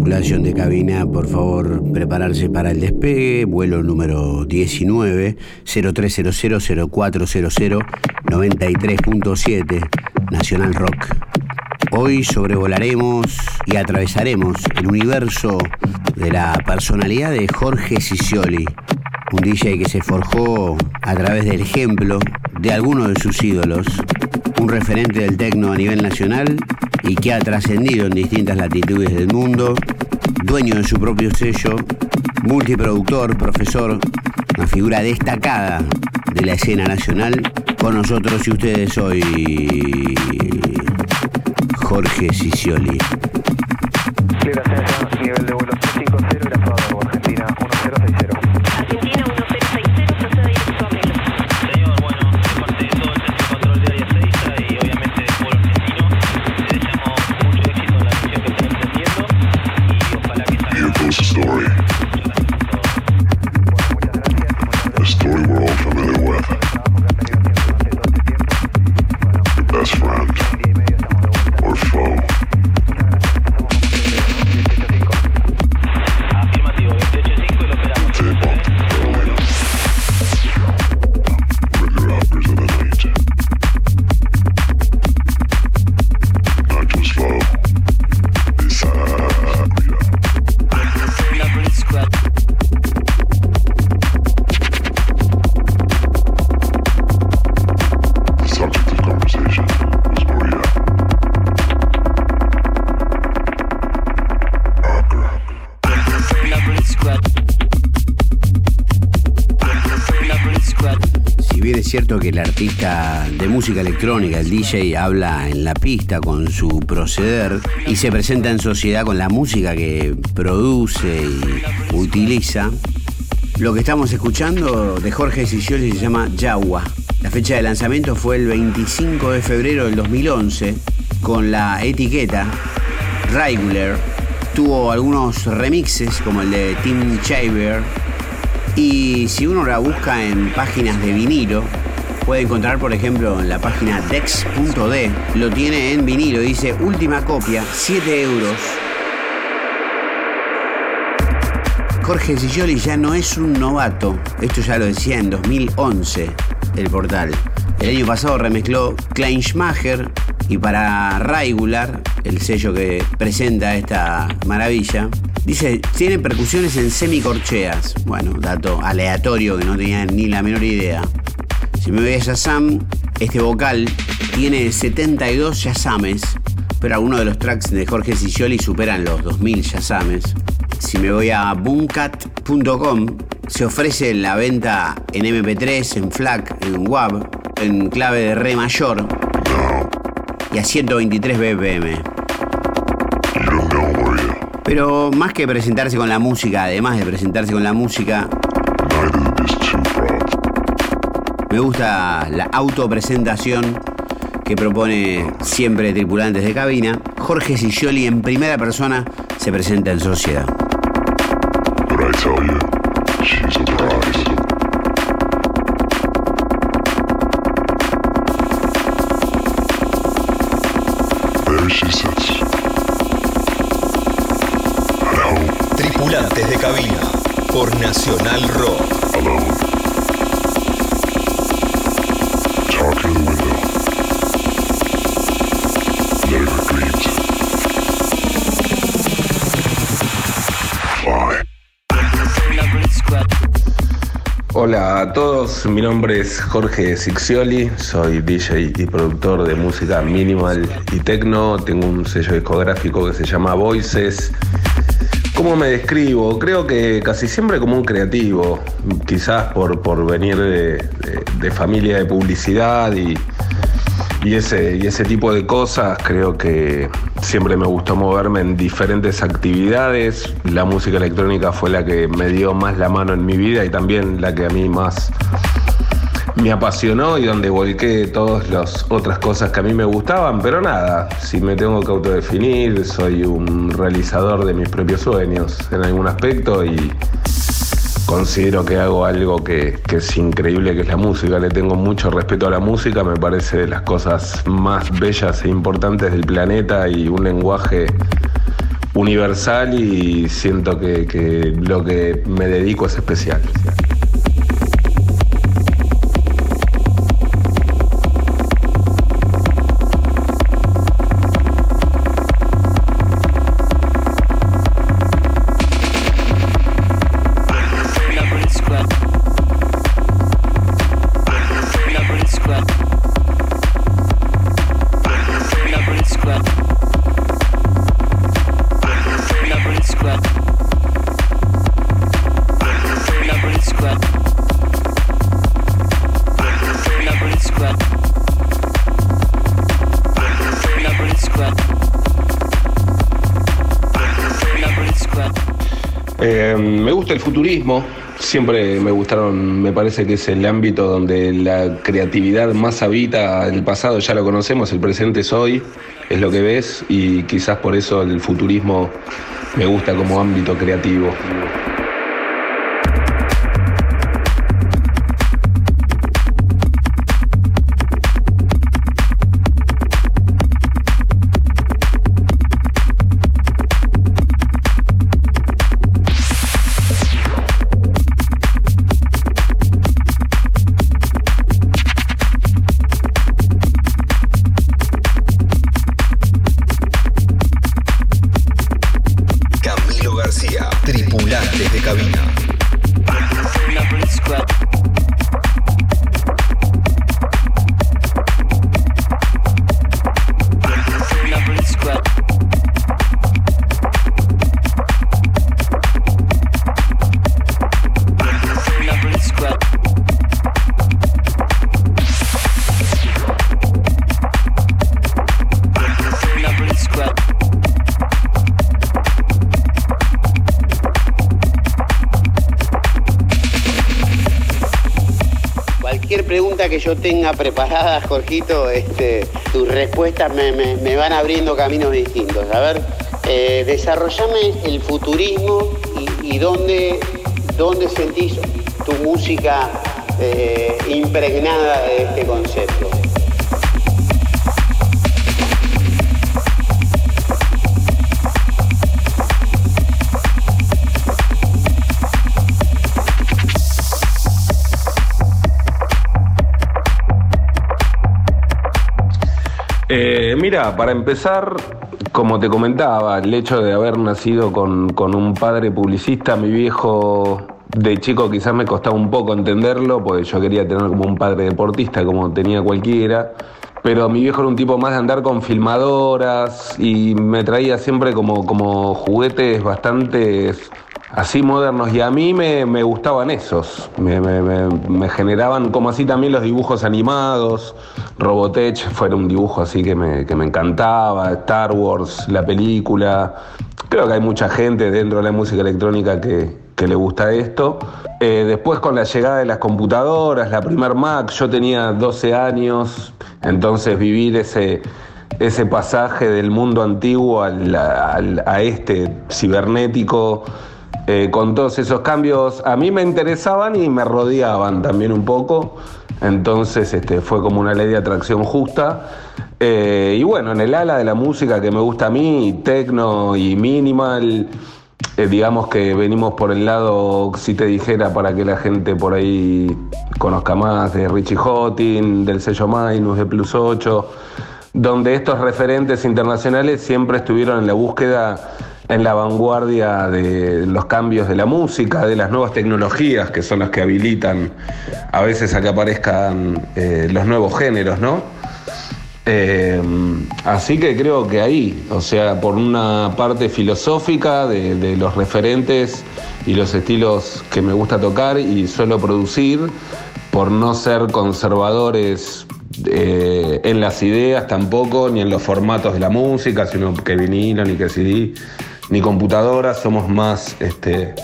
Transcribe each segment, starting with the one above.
tripulación de cabina, por favor, prepararse para el despegue. Vuelo número 19, 0300 0400 93.7, Nacional Rock. Hoy sobrevolaremos y atravesaremos el universo de la personalidad de Jorge Sicioli, un DJ que se forjó a través del ejemplo de algunos de sus ídolos, un referente del tecno a nivel nacional y que ha trascendido en distintas latitudes del mundo, dueño de su propio sello, multiproductor, profesor, una figura destacada de la escena nacional, con nosotros y ustedes hoy Jorge Sicioli. nivel de vuelo 50, cierto que el artista de música electrónica, el DJ, habla en la pista con su proceder y se presenta en sociedad con la música que produce y utiliza. Lo que estamos escuchando de Jorge Sicioli se llama Yagua. La fecha de lanzamiento fue el 25 de febrero del 2011 con la etiqueta Regular. Tuvo algunos remixes como el de Tim Chaver y si uno la busca en páginas de vinilo, puede encontrar, por ejemplo, en la página dex.d, lo tiene en vinilo, dice última copia, 7 euros. Jorge Sicioli ya no es un novato, esto ya lo decía en 2011 el portal. El año pasado remezcló Kleinschmacher y para Regular, el sello que presenta esta maravilla, dice, tiene percusiones en semicorcheas. Bueno, dato aleatorio que no tenía ni la menor idea. Si me voy a Shazam, este vocal tiene 72 Shazames, pero algunos de los tracks de Jorge Sicioli superan los 2000 Shazames. Si me voy a boomcat.com, se ofrece la venta en MP3, en FLAC, en WAV, en clave de Re mayor y a 123 BPM. Pero más que presentarse con la música, además de presentarse con la música, me gusta la autopresentación que propone siempre tripulantes de cabina. Jorge Sicioli en primera persona se presenta en sociedad. Tripulantes de cabina por Nacional Rock. Hola a todos, mi nombre es Jorge Sixioli, soy DJ y productor de música minimal y techno, tengo un sello discográfico que se llama Voices. ¿Cómo me describo? Creo que casi siempre como un creativo, quizás por, por venir de familia de publicidad y, y ese, y ese tipo de cosas creo que siempre me gustó moverme en diferentes actividades. La música electrónica fue la que me dio más la mano en mi vida y también la que a mí más me apasionó y donde volqué todas las otras cosas que a mí me gustaban, pero nada, si me tengo que autodefinir, soy un realizador de mis propios sueños en algún aspecto y considero que hago algo que, es increíble, que es la música. Le tengo mucho respeto a la música, me parece de las cosas más bellas e importantes del planeta y un lenguaje universal y siento que, lo que me dedico es especial. Eh, me gusta el futurismo, siempre me gustaron, me parece que es el ámbito donde la creatividad más habita, el pasado ya lo conocemos, el presente es hoy, es lo que ves y quizás por eso el futurismo me gusta como ámbito creativo. Preparada, Jorgito, este, tus respuestas me, me- me van abriendo caminos distintos. A ver, eh, desarrollame el futurismo y, y dónde, dónde sentís tu música eh, impregnada de este concepto. Eh, mira, para empezar, como te comentaba, el hecho de haber nacido con, con un padre publicista, mi viejo de chico quizás me costaba un poco entenderlo, porque yo quería tener como un padre deportista, como tenía cualquiera. Pero mi viejo era un tipo más de andar con filmadoras y me traía siempre como, como juguetes bastante así modernos y a mí me, me gustaban esos, me, me- me- generaban como así también los dibujos animados, Robotech fue un dibujo así que me, que me encantaba, Star Wars, la película, creo que hay mucha gente dentro de la música electrónica que, que le gusta esto. Eh, después con la llegada de las computadoras, la primer Mac, yo tenía 12 años, entonces vivir ese ese pasaje del mundo antiguo al- al- a este cibernético, eh, con todos esos cambios, a mí me interesaban y me rodeaban también un poco. Entonces este, fue como una ley de atracción justa. Eh, y bueno, en el ala de la música que me gusta a mí, techno y minimal, eh, digamos que venimos por el lado, si te dijera, para que la gente por ahí conozca más, de Richie Hottin, del sello Minus, de Plus 8, donde estos referentes internacionales siempre estuvieron en la búsqueda, en la vanguardia de los cambios de la música, de las nuevas tecnologías, que son las que habilitan a veces a que aparezcan eh, los nuevos géneros, ¿no? Eh, así que creo que ahí, o sea, por una parte filosófica de, los referentes y los estilos que me gusta tocar y suelo producir, por no ser conservadores eh, en las ideas tampoco, ni en los formatos de la música, sino que vinilo, ni que CD, ni computadora, somos más este,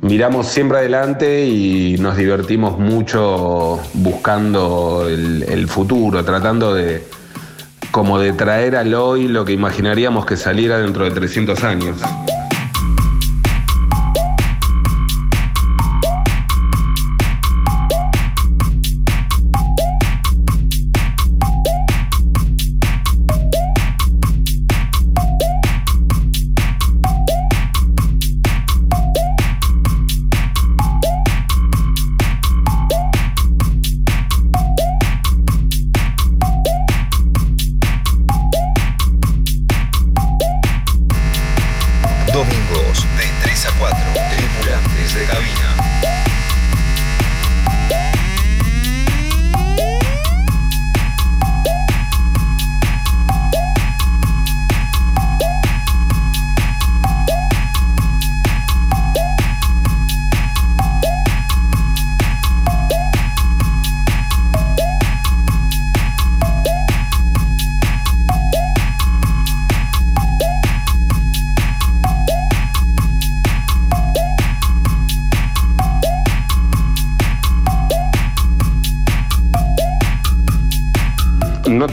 miramos siempre adelante y nos divertimos mucho buscando el, el futuro, tratando de como de traer al hoy lo que imaginaríamos que saliera dentro de 300 años.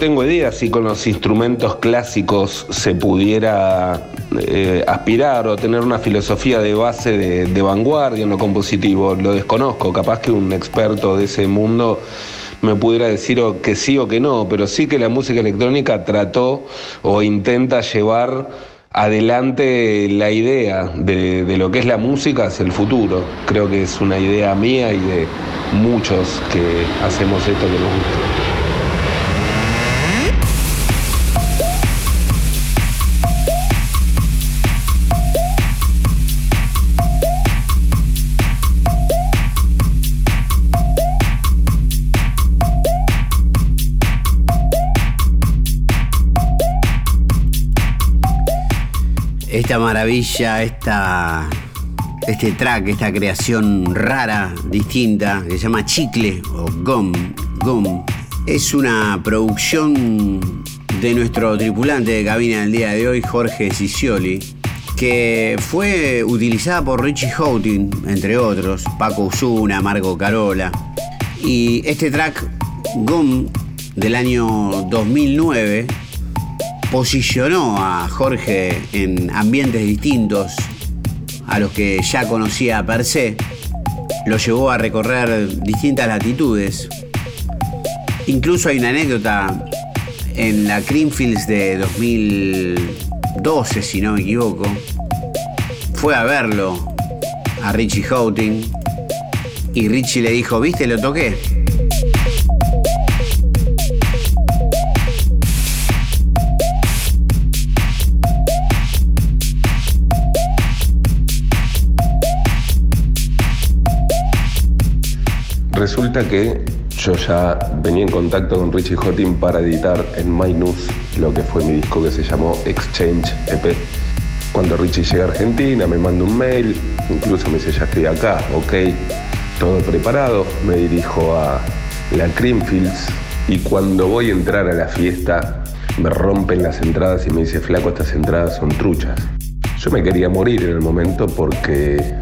Tengo idea si con los instrumentos clásicos se pudiera eh, aspirar o tener una filosofía de base de, vanguardia en lo compositivo. Lo desconozco, capaz que un experto de ese mundo me pudiera decir o que sí o que no, pero sí que la música electrónica trató o intenta llevar adelante la idea de, de lo que es la música hacia el futuro. Creo que es una idea mía y de muchos que hacemos esto que nos gusta. Esta maravilla, esta, este track, esta creación rara, distinta, que se llama Chicle o Gum, Gum, es una producción de nuestro tripulante de cabina del día de hoy, Jorge Cicioli, que fue utilizada por Richie Houghton, entre otros, Paco Usuna, Marco Carola. Y este track, Gum, del año 2009, posicionó a Jorge en ambientes distintos a los que ya conocía per se, lo llevó a recorrer distintas latitudes. Incluso hay una anécdota en la Creamfields de 2012, si no me equivoco. Fue a verlo a Richie Houghton y Richie le dijo, ¿viste? Lo toqué. Resulta que yo ya venía en contacto con Richie Houghton para editar en My News lo que fue mi disco que se llamó Exchange EP. Cuando Richie llega a Argentina me manda un mail, incluso me dice ya estoy acá, ok, todo preparado, me dirijo a la Creamfields y cuando voy a entrar a la fiesta me rompen las entradas y me dice flaco estas entradas son truchas. Yo me quería morir en el momento porque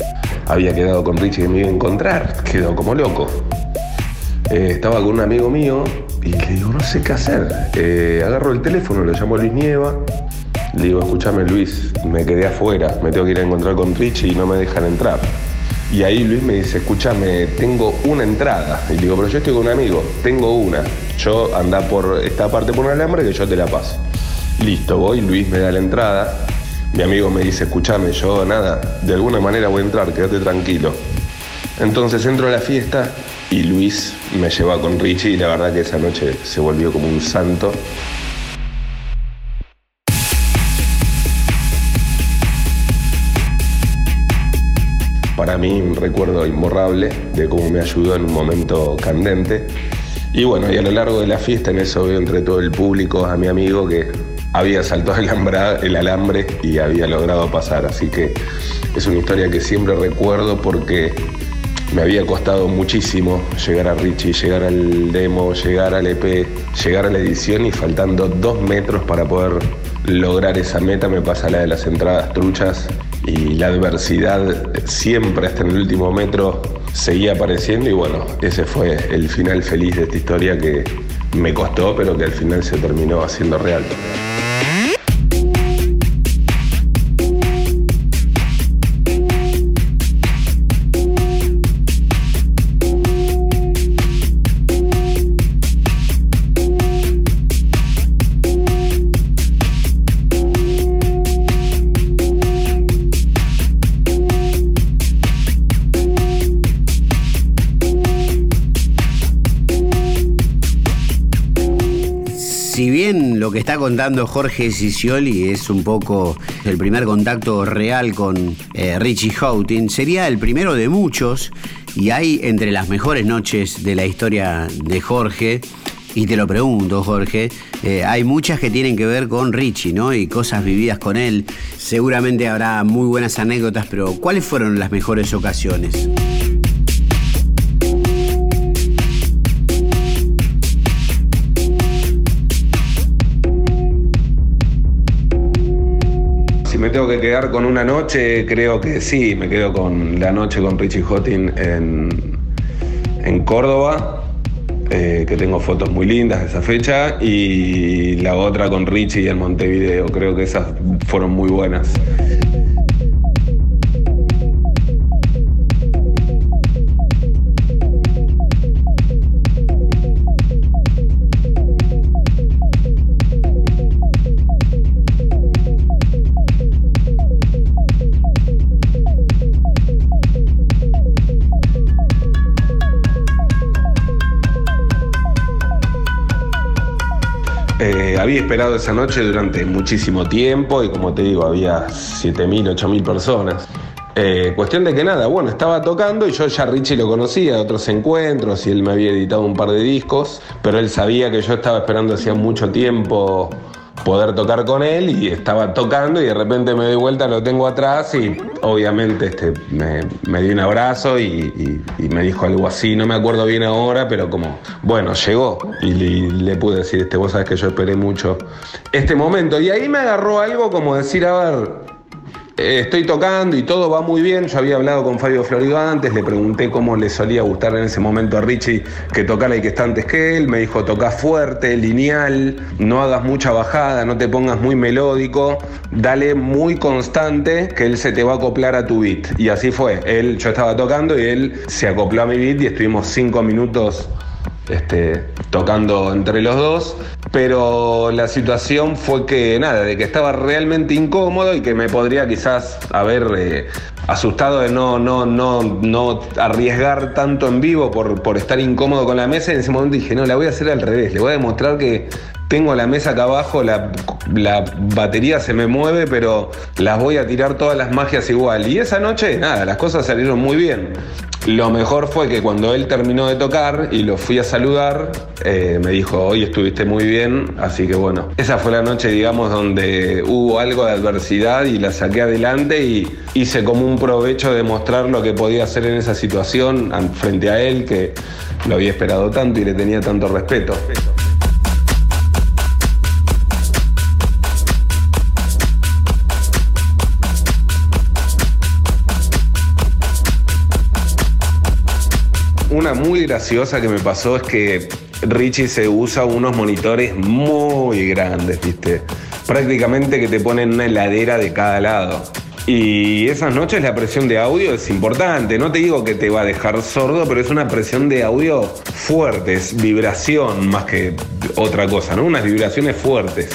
había quedado con Richie que me iba a encontrar, quedó como loco. Eh, estaba con un amigo mío y le digo, no sé qué hacer. Eh, agarro el teléfono, lo llamo Luis Nieva. Le digo, escúchame Luis, me quedé afuera, me tengo que ir a encontrar con Richie y no me dejan entrar. Y ahí Luis me dice, escúchame, tengo una entrada. Y digo, pero yo estoy con un amigo, tengo una. Yo anda por esta parte por un alambre que yo te la paso. Listo, voy, Luis me da la entrada. Mi amigo me dice, escúchame, yo nada, de alguna manera voy a entrar, quédate tranquilo. Entonces entro a la fiesta y Luis me lleva con Richie y la verdad que esa noche se volvió como un santo. Para mí un recuerdo imborrable de cómo me ayudó en un momento candente. Y bueno, y a lo largo de la fiesta en eso veo entre todo el público a mi amigo que había saltado el, alambre y había logrado pasar. Así que es una historia que siempre recuerdo porque me había costado muchísimo llegar a Richie, llegar al demo, llegar al EP, llegar a la edición y faltando dos metros para poder lograr esa meta me pasa la de las entradas truchas y la adversidad siempre hasta en el último metro seguía apareciendo y bueno, ese fue el final feliz de esta historia que me costó pero que al final se terminó haciendo real. Que está contando Jorge Cicioli es un poco el primer contacto real con eh, Richie Houghton, sería el primero de muchos y hay entre las mejores noches de la historia de Jorge. Y te lo pregunto, Jorge, eh, hay muchas que tienen que ver con Richie, ¿no? Y cosas vividas con él. Seguramente habrá muy buenas anécdotas, pero ¿cuáles fueron las mejores ocasiones? Me tengo que quedar con una noche, creo que sí, me quedo con la noche con Richie Houghton en, en Córdoba. eh, que tengo fotos muy lindas de esa fecha, y la otra con Richie en Montevideo. Creo que esas fueron muy buenas. Había esperado esa noche durante muchísimo tiempo y como te digo, había 7.000, 8.000 personas. Eh, cuestión de que nada, bueno, estaba tocando y yo ya Richie lo conocía de otros encuentros y él me había editado un par de discos, pero él sabía que yo estaba esperando hacía mucho tiempo poder tocar con él y estaba tocando y de repente me doy vuelta, lo tengo atrás y obviamente este, me, me dio un abrazo y, y- y me dijo algo así, no me acuerdo bien ahora, pero como, bueno, llegó. Y le, le pude decir, este, vos sabés que yo esperé mucho este momento y ahí me agarró algo como decir, a ver, estoy tocando y todo va muy bien. Yo había hablado con Fabio Florido antes, le pregunté cómo le solía gustar en ese momento a Richie que tocara y que está antes que él. Me dijo, toca fuerte, lineal, no hagas mucha bajada, no te pongas muy melódico, dale muy constante que él se te va a acoplar a tu beat. Y así fue. Él, yo estaba tocando y él se acopló a mi beat y estuvimos cinco minutos este, tocando entre los dos, pero la situación fue que nada, de que estaba realmente incómodo y que me podría quizás haber eh, asustado de no, no, no, no arriesgar tanto en vivo por, por estar incómodo con la mesa. Y en ese momento dije, no, la voy a hacer al revés, le voy a demostrar que tengo la mesa acá abajo, la, la batería se me mueve, pero las voy a tirar todas las magias igual. Y esa noche, nada, las cosas salieron muy bien. Lo mejor fue que cuando él terminó de tocar y lo fui a saludar, eh, me dijo, hoy estuviste muy bien, así que bueno, esa fue la noche, digamos, donde hubo algo de adversidad y la saqué adelante y hice como un provecho de mostrar lo que podía hacer en esa situación frente a él, que lo había esperado tanto y le tenía tanto respeto. Una muy graciosa que me pasó es que Richie se usa unos monitores muy grandes, ¿viste? Prácticamente que te ponen una heladera de cada lado. Y esas noches la presión de audio es importante. No te digo que te va a dejar sordo, pero es una presión de audio fuerte, es vibración más que otra cosa, ¿no? Unas vibraciones fuertes.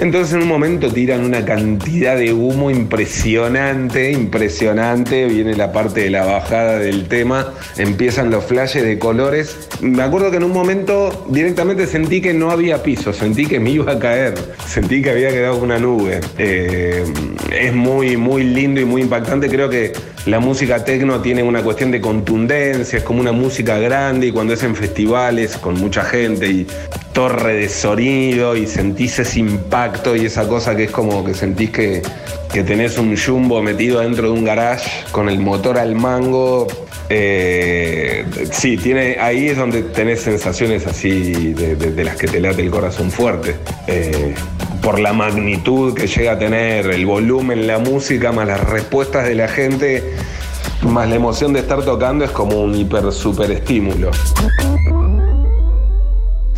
Entonces en un momento tiran una cantidad de humo impresionante, impresionante. Viene la parte de la bajada del tema, empiezan los flashes de colores. Me acuerdo que en un momento directamente sentí que no había piso, sentí que me iba a caer, sentí que había quedado una nube. Eh, es muy, muy lindo y muy impactante. Creo que la música tecno tiene una cuestión de contundencia, es como una música grande y cuando es en festivales con mucha gente y torre de sonido y sentís ese impacto y esa cosa que es como que sentís que, que tenés un jumbo metido dentro de un garage con el motor al mango. Eh, sí, tiene, ahí es donde tenés sensaciones así de, las que te late el corazón fuerte. Eh, por la magnitud que llega a tener, el volumen, la música, más las respuestas de la gente, más la emoción de estar tocando, es como un hiper super estímulo.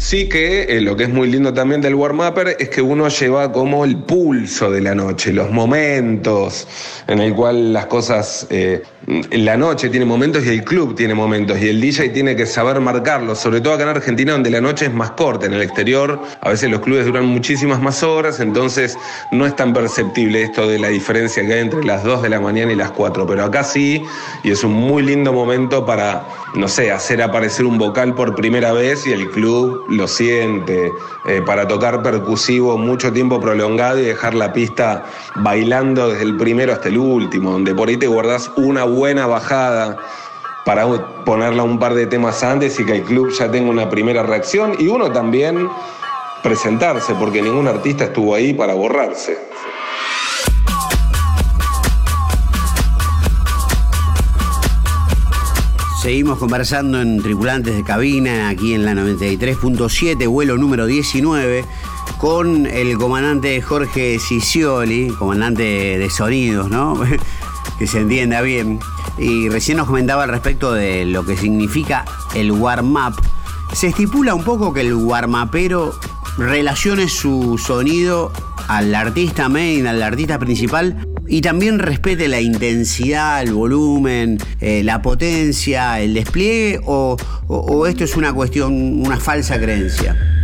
Sí que eh, lo que es muy lindo también del warm-upper es que uno lleva como el pulso de la noche, los momentos en el cual las cosas, eh, la noche tiene momentos y el club tiene momentos y el DJ tiene que saber marcarlos, sobre todo acá en Argentina donde la noche es más corta, en el exterior a veces los clubes duran muchísimas más horas, entonces no es tan perceptible esto de la diferencia que hay entre las 2 de la mañana y las 4, pero acá sí, y es un muy lindo momento para, no sé, hacer aparecer un vocal por primera vez y el club lo siente, eh, para tocar percusivo mucho tiempo prolongado y dejar la pista bailando desde el primero hasta el último, donde por ahí te guardas una buena bajada para ponerla un par de temas antes y que el club ya tenga una primera reacción y uno también presentarse, porque ningún artista estuvo ahí para borrarse. Seguimos conversando en Tripulantes de Cabina, aquí en la 93.7, vuelo número 19, con el comandante Jorge Cicioli, comandante de sonidos, ¿no? que se entienda bien. Y recién nos comentaba al respecto de lo que significa el warm-up se estipula un poco que el guarmapero relacione su sonido al artista main, al artista principal, y también respete la intensidad, el volumen, eh, la potencia, el despliegue, o, o esto es una cuestión, una falsa creencia.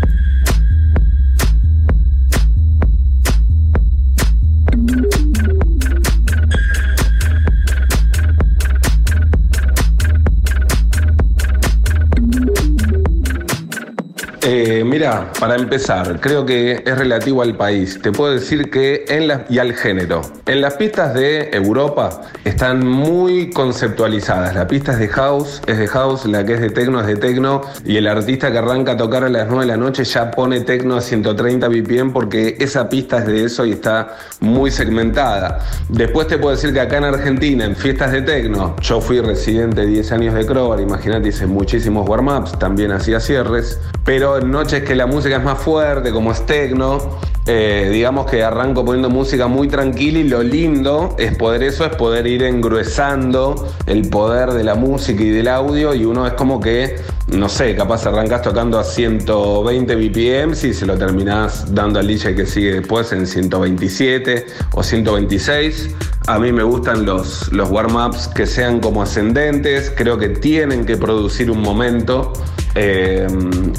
Mira, para empezar, creo que es relativo al país. Te puedo decir que en las y al género. En las pistas de Europa están muy conceptualizadas. La pista es de house, es de house, la que es de tecno es de tecno y el artista que arranca a tocar a las 9 de la noche ya pone tecno a 130 BPM porque esa pista es de eso y está muy segmentada. Después te puedo decir que acá en Argentina, en fiestas de tecno, yo fui residente 10 años de Crobar, imagínate, hice muchísimos warm-ups, también hacía cierres, pero noches que la música es más fuerte, como es tecno, eh, digamos que arranco poniendo música muy tranquila y lo lindo es poder eso, es poder ir engruesando el poder de la música y del audio y uno es como que, no sé, capaz arrancas tocando a 120 BPM y se lo terminás dando al DJ que sigue después en 127 o 126. A mí me gustan los, los warm-ups que sean como ascendentes, creo que tienen que producir un momento. Eh,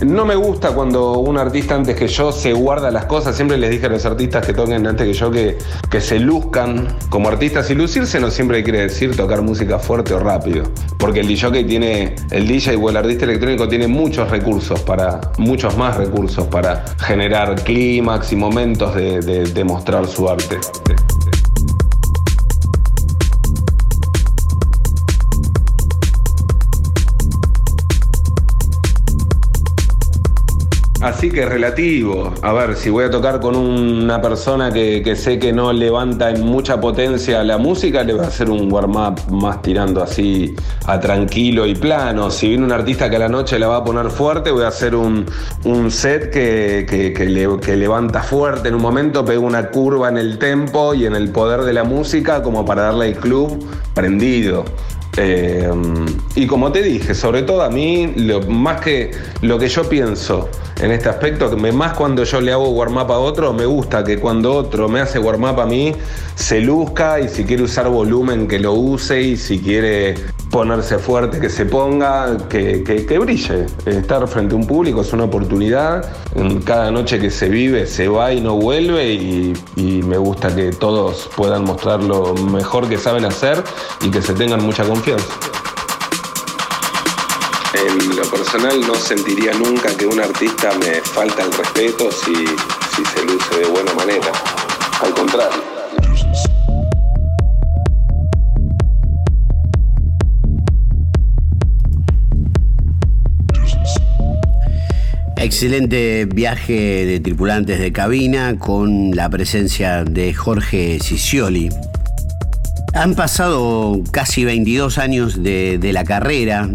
no me gusta cuando un artista antes que yo se guarda las cosas. Siempre les dije a los artistas que toquen antes que yo que, que se luzcan como artistas. Y lucirse no siempre quiere decir tocar música fuerte o rápido. Porque el DJ tiene, el DJ o el artista electrónico tiene muchos recursos para, muchos más recursos para generar clímax y momentos de, de mostrar su arte. Así que es relativo. A ver, si voy a tocar con una persona que, sé que no levanta en mucha potencia la música, le voy a hacer un warm-up más tirando así a tranquilo y plano. Si viene un artista que a la noche la va a poner fuerte, voy a hacer un, set que, que, levanta fuerte en un momento, pega una curva en el tempo y en el poder de la música como para darle al club prendido. Eh, y como te dije, sobre todo a mí, lo, más que lo que yo pienso en este aspecto, que más cuando yo le hago warm-up a otro, me gusta que cuando otro me hace warm-up a mí, se luzca y si quiere usar volumen, que lo use y si quiere ponerse fuerte, que se ponga, que, que, brille. Estar frente a un público es una oportunidad. Cada noche que se vive se va y no vuelve y, y me gusta que todos puedan mostrar lo mejor que saben hacer y que se tengan mucha confianza. En lo personal no sentiría nunca que un artista me falta el respeto si, si se luce de buena manera. Al contrario. Excelente viaje de tripulantes de cabina con la presencia de Jorge Cicioli. Han pasado casi 22 años de, de la carrera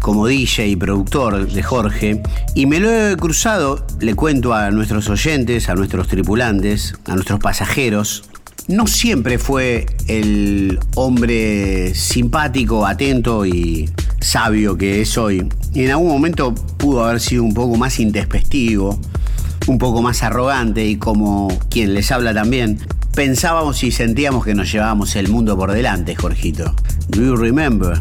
como DJ y productor de Jorge, y me lo he cruzado, le cuento a nuestros oyentes, a nuestros tripulantes, a nuestros pasajeros, no siempre fue el hombre simpático, atento y sabio que es hoy. Y en algún momento pudo haber sido un poco más intespectivo, un poco más arrogante y como quien les habla también, pensábamos y sentíamos que nos llevábamos el mundo por delante, Jorgito. Do you remember?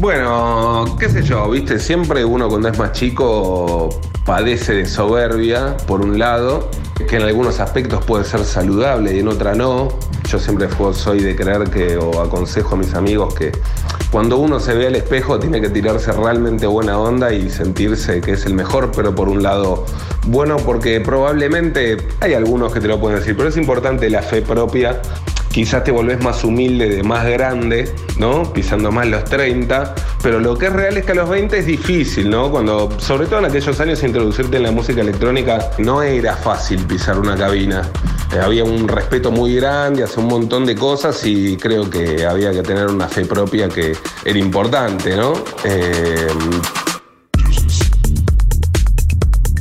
Bueno, qué sé yo, viste, siempre uno cuando es más chico padece de soberbia, por un lado, que en algunos aspectos puede ser saludable y en otra no. Yo siempre soy de creer que, o aconsejo a mis amigos que cuando uno se ve al espejo tiene que tirarse realmente buena onda y sentirse que es el mejor, pero por un lado bueno, porque probablemente hay algunos que te lo pueden decir, pero es importante la fe propia quizás te volvés más humilde de más grande, ¿no? Pisando más los 30, pero lo que es real es que a los 20 es difícil, ¿no? Cuando, sobre todo en aquellos años, introducirte en la música electrónica no era fácil pisar una cabina. Eh, había un respeto muy grande hacia un montón de cosas y creo que había que tener una fe propia que era importante, ¿no? Eh,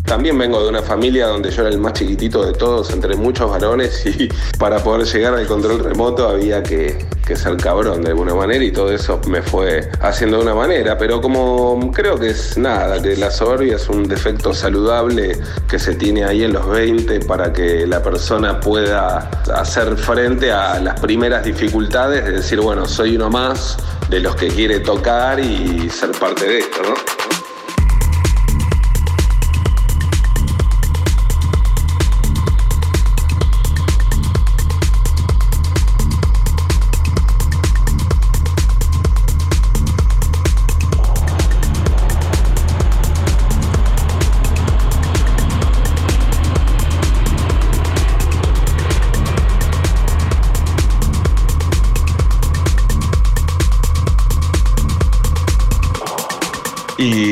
También vengo de una familia donde yo era el más chiquitito de todos, entre muchos varones, y para poder llegar al control remoto había que, ser cabrón de alguna manera y todo eso me fue haciendo de una manera. Pero como creo que es nada, que la soberbia es un defecto saludable que se tiene ahí en los 20 para que la persona pueda hacer frente a las primeras dificultades, de decir, bueno, soy uno más de los que quiere tocar y ser parte de esto, ¿no?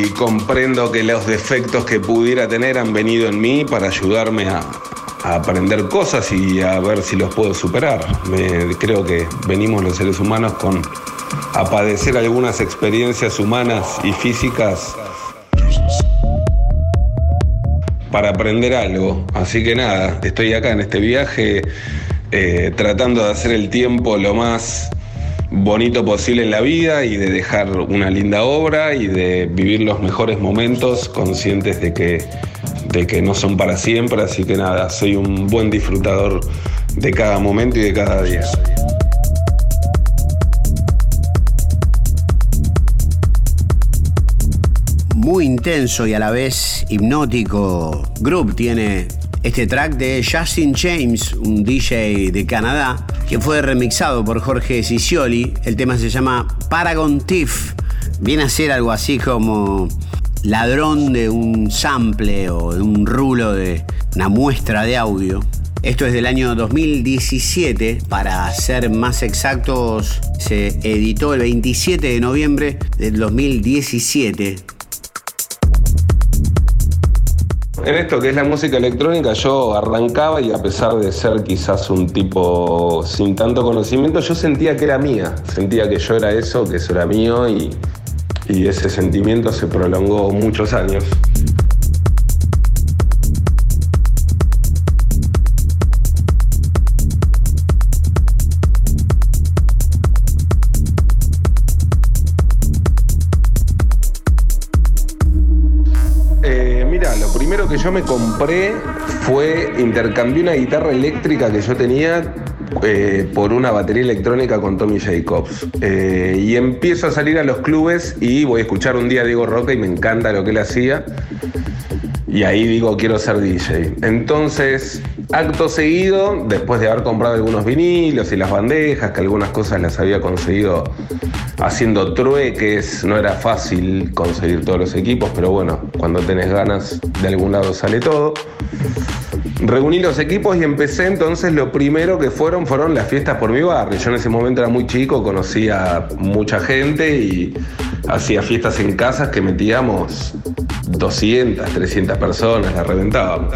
Y comprendo que los defectos que pudiera tener han venido en mí para ayudarme a, aprender cosas y a ver si los puedo superar. creo que venimos los seres humanos con a padecer algunas experiencias humanas y físicas para aprender algo. Así que nada, estoy acá en este viaje eh, tratando de hacer el tiempo lo más bonito posible en la vida y de dejar una linda obra y de vivir los mejores momentos conscientes de que, de que no son para siempre, así que nada, soy un buen disfrutador de cada momento y de cada día. Muy intenso y a la vez hipnótico, Group tiene este track de Justin James, un DJ de Canadá, que fue remixado por Jorge Sicioli. El tema se llama Paragon Thief. Viene a ser algo así como ladrón de un sample o de un rulo de una muestra de audio. Esto es del año 2017, para ser más exactos, se editó el 27 de noviembre del 2017 En esto que es la música electrónica, yo arrancaba y a pesar de ser quizás un tipo sin tanto conocimiento, yo sentía que era mía, sentía que yo era eso, que eso era mío y, y ese sentimiento se prolongó muchos años. Yo me compré fue, intercambié una guitarra eléctrica que yo tenía eh, por una batería electrónica con Tommy Jacobs. Eh, y empiezo a salir a los clubes y voy a escuchar un día a Diego Roca y me encanta lo que él hacía. Y ahí digo, quiero ser DJ. Entonces, acto seguido, después de haber comprado algunos vinilos y las bandejas, que algunas cosas las había conseguido haciendo trueques, no era fácil conseguir todos los equipos, pero bueno, cuando tenés ganas, de algún lado sale todo. Reuní los equipos y empecé entonces lo primero que fueron fueron las fiestas por mi barrio. Yo en ese momento era muy chico, conocía mucha gente y hacía fiestas en casas que metíamos 200, 300 personas, la reventábamos.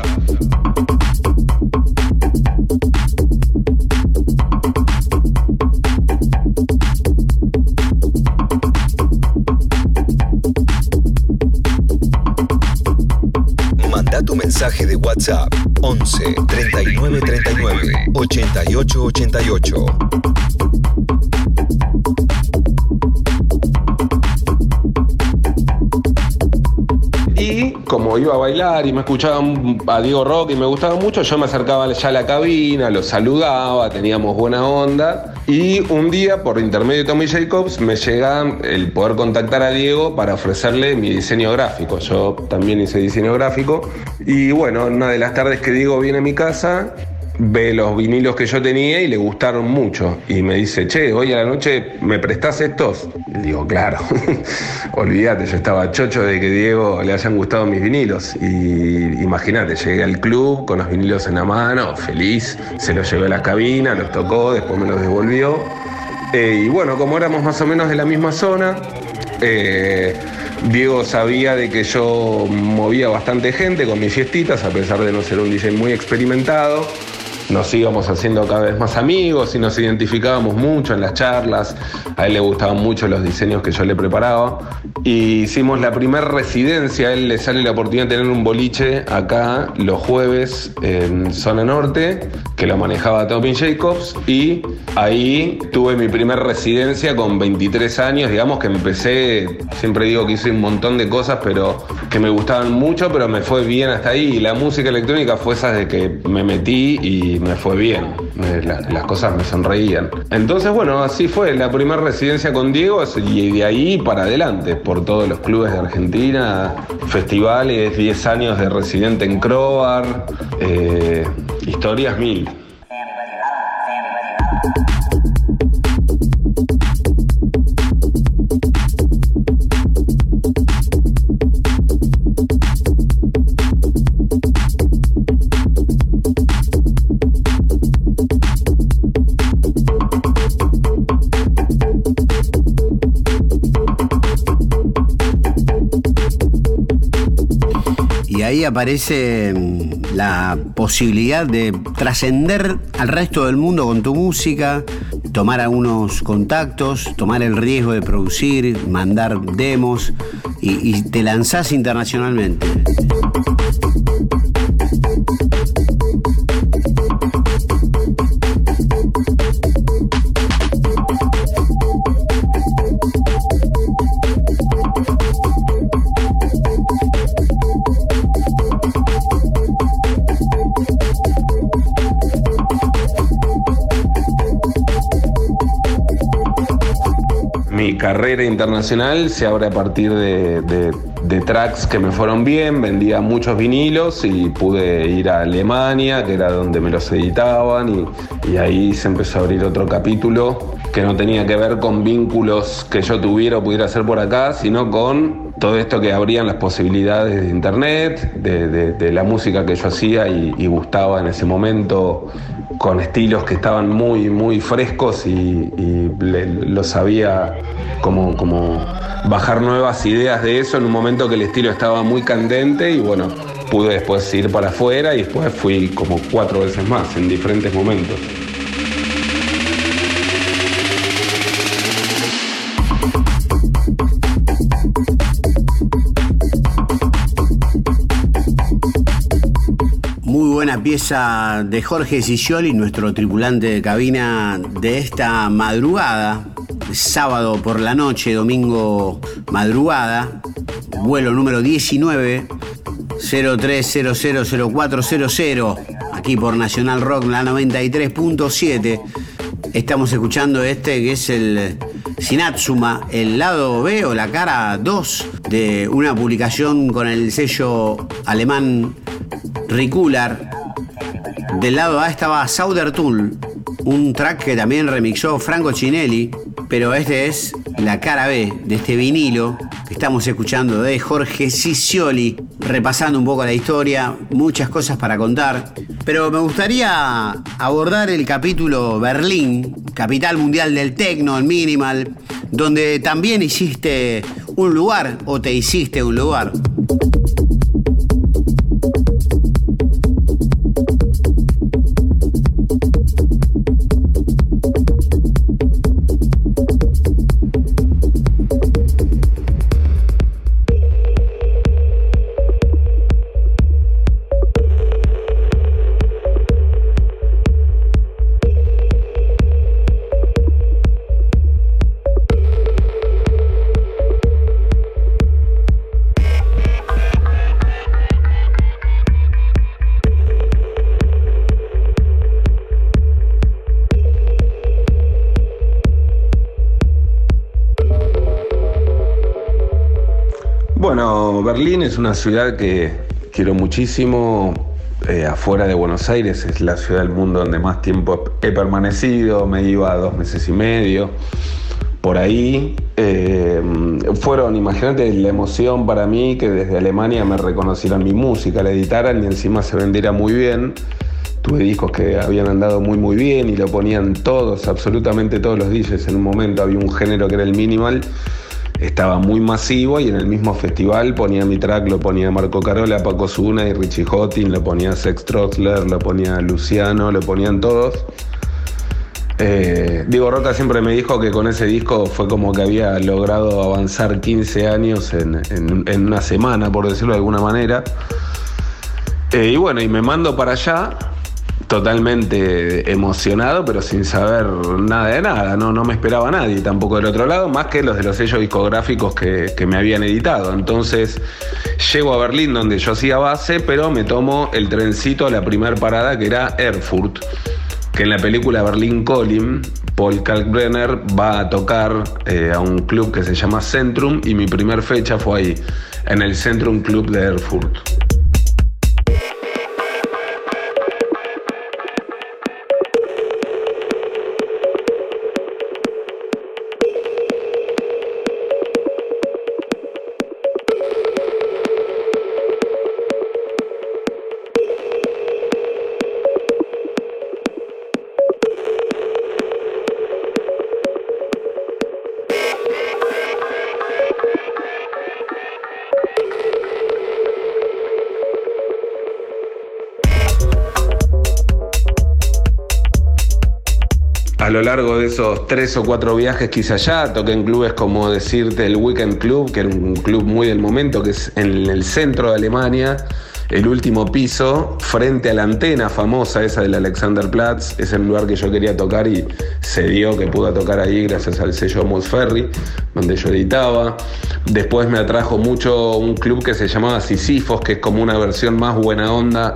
Mensaje de WhatsApp 11 39 39 88 88. como iba a bailar y me escuchaban a Diego Rock y me gustaba mucho, yo me acercaba ya a la cabina, lo saludaba, teníamos buena onda. Y un día, por intermedio de Tommy Jacobs, me llega el poder contactar a Diego para ofrecerle mi diseño gráfico. Yo también hice diseño gráfico. Y bueno, una de las tardes que Diego viene a mi casa, ve los vinilos que yo tenía y le gustaron mucho. Y me dice, che, hoy a la noche me prestás estos. Y digo, claro, olvídate, yo estaba chocho de que Diego le hayan gustado mis vinilos. Y imagínate, llegué al club con los vinilos en la mano, feliz, se los llevé a la cabina, los tocó, después me los devolvió. Eh, y bueno, como éramos más o menos de la misma zona, eh, Diego sabía de que yo movía bastante gente con mis fiestitas, a pesar de no ser un DJ muy experimentado. Nos íbamos haciendo cada vez más amigos y nos identificábamos mucho en las charlas. A él le gustaban mucho los diseños que yo le preparaba. Y hicimos la primera residencia. A él le sale la oportunidad de tener un boliche acá los jueves en Zona Norte, que lo manejaba Tommy Jacobs. Y ahí tuve mi primera residencia con 23 años. Digamos que empecé, siempre digo que hice un montón de cosas, pero que me gustaban mucho, pero me fue bien hasta ahí. Y la música electrónica fue esa de que me metí y me fue bien. las cosas me sonreían. Entonces, bueno, así fue la primera residencia con Diego y de ahí para adelante, por todos los clubes de Argentina, festivales, 10 años de residente en Crobar, eh, historias mil. Ahí aparece mm, la posibilidad de trascender al resto del mundo con tu música, tomar algunos contactos, tomar el riesgo de producir, mandar demos y, y te lanzás internacionalmente. Carrera internacional se abre a partir de, tracks que me fueron bien, vendía muchos vinilos y pude ir a Alemania, que era donde me los editaban, y, ahí se empezó a abrir otro capítulo que no tenía que ver con vínculos que yo tuviera o pudiera hacer por acá, sino con todo esto que abrían las posibilidades de internet, de, la música que yo hacía y, gustaba en ese momento con estilos que estaban muy, muy frescos y, lo sabía como, como bajar nuevas ideas de eso en un momento que el estilo estaba muy candente y bueno, pude después ir para afuera y después fui como cuatro veces más en diferentes momentos. Pieza de Jorge Sicioli, nuestro tripulante de cabina de esta madrugada, sábado por la noche, domingo madrugada, vuelo número 19 03000400, aquí por Nacional Rock, la 93.7. Estamos escuchando este que es el Sinatsuma, el lado B o la cara 2 de una publicación con el sello alemán Ricular. Del lado A estaba Sauder Tool, un track que también remixó Franco Cinelli, pero este es la cara B de este vinilo que estamos escuchando de Jorge Cicioli, repasando un poco la historia, muchas cosas para contar. Pero me gustaría abordar el capítulo Berlín, capital mundial del techno, el minimal, donde también hiciste un lugar o te hiciste un lugar. Berlín es una ciudad que quiero muchísimo. Eh, afuera de Buenos Aires es la ciudad del mundo donde más tiempo he permanecido. Me iba dos meses y medio por ahí. Eh, fueron, imagínate la emoción para mí que desde Alemania me reconocieran mi música, la editaran y encima se vendiera muy bien. Tuve discos que habían andado muy muy bien y lo ponían todos, absolutamente todos los DJs en un momento. Había un género que era el minimal estaba muy masivo y en el mismo festival ponía mi track, lo ponía Marco Carola, Paco Zuna y Richie Hottin, lo ponía Sex Troxler, lo ponía Luciano, lo ponían todos. Eh, Diego Roca siempre me dijo que con ese disco fue como que había logrado avanzar 15 años en, una semana, por decirlo de alguna manera. Eh, y bueno, y me mando para allá totalmente emocionado, pero sin saber nada de nada, no, no me esperaba nadie tampoco del otro lado, más que los de los sellos discográficos que, que me habían editado. Entonces llego a Berlín donde yo hacía base, pero me tomo el trencito a la primera parada que era Erfurt que en la película Berlín Calling, Paul Kalkbrenner va a tocar eh, a un club que se llama Centrum y mi primer fecha fue ahí, en el Centrum Club de Erfurt. Lo largo de esos tres o cuatro viajes que hice allá, toqué en clubes como decirte el Weekend Club, que era un club muy del momento, que es en el centro de Alemania, el último piso, frente a la antena famosa esa del Alexanderplatz, es el lugar que yo quería tocar y se dio que pude tocar ahí gracias al sello Ferry, donde yo editaba. Después me atrajo mucho un club que se llamaba Sisifos, que es como una versión más buena onda,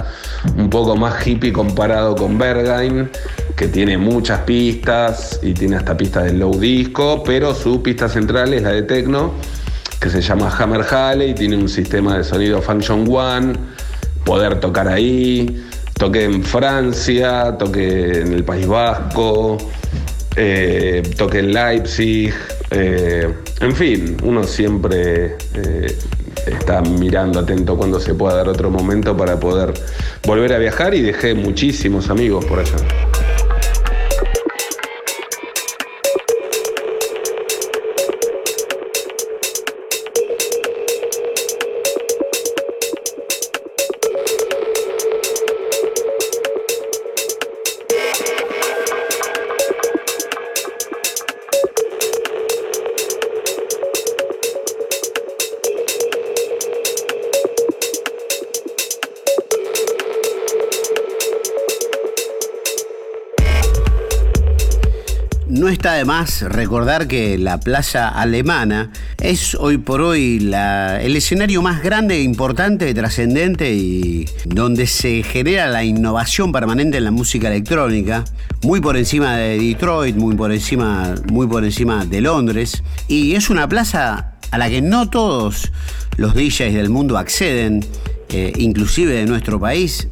un poco más hippie comparado con Berghain, tiene muchas pistas y tiene hasta pistas del low disco, pero su pista central es la de techno que se llama Hammer Halley, tiene un sistema de sonido Function One, poder tocar ahí. Toqué en Francia, toqué en el País Vasco, eh, toqué en Leipzig. Eh, en fin, uno siempre eh, está mirando atento cuando se pueda dar otro momento para poder volver a viajar y dejé muchísimos amigos por allá. No está de más recordar que la Plaza Alemana es hoy por hoy el escenario más grande, importante, trascendente y donde se genera la innovación permanente en la música electrónica, muy por encima de Detroit, muy por encima, muy por encima de Londres. Y es una plaza a la que no todos los DJs del mundo acceden, eh, inclusive de nuestro país,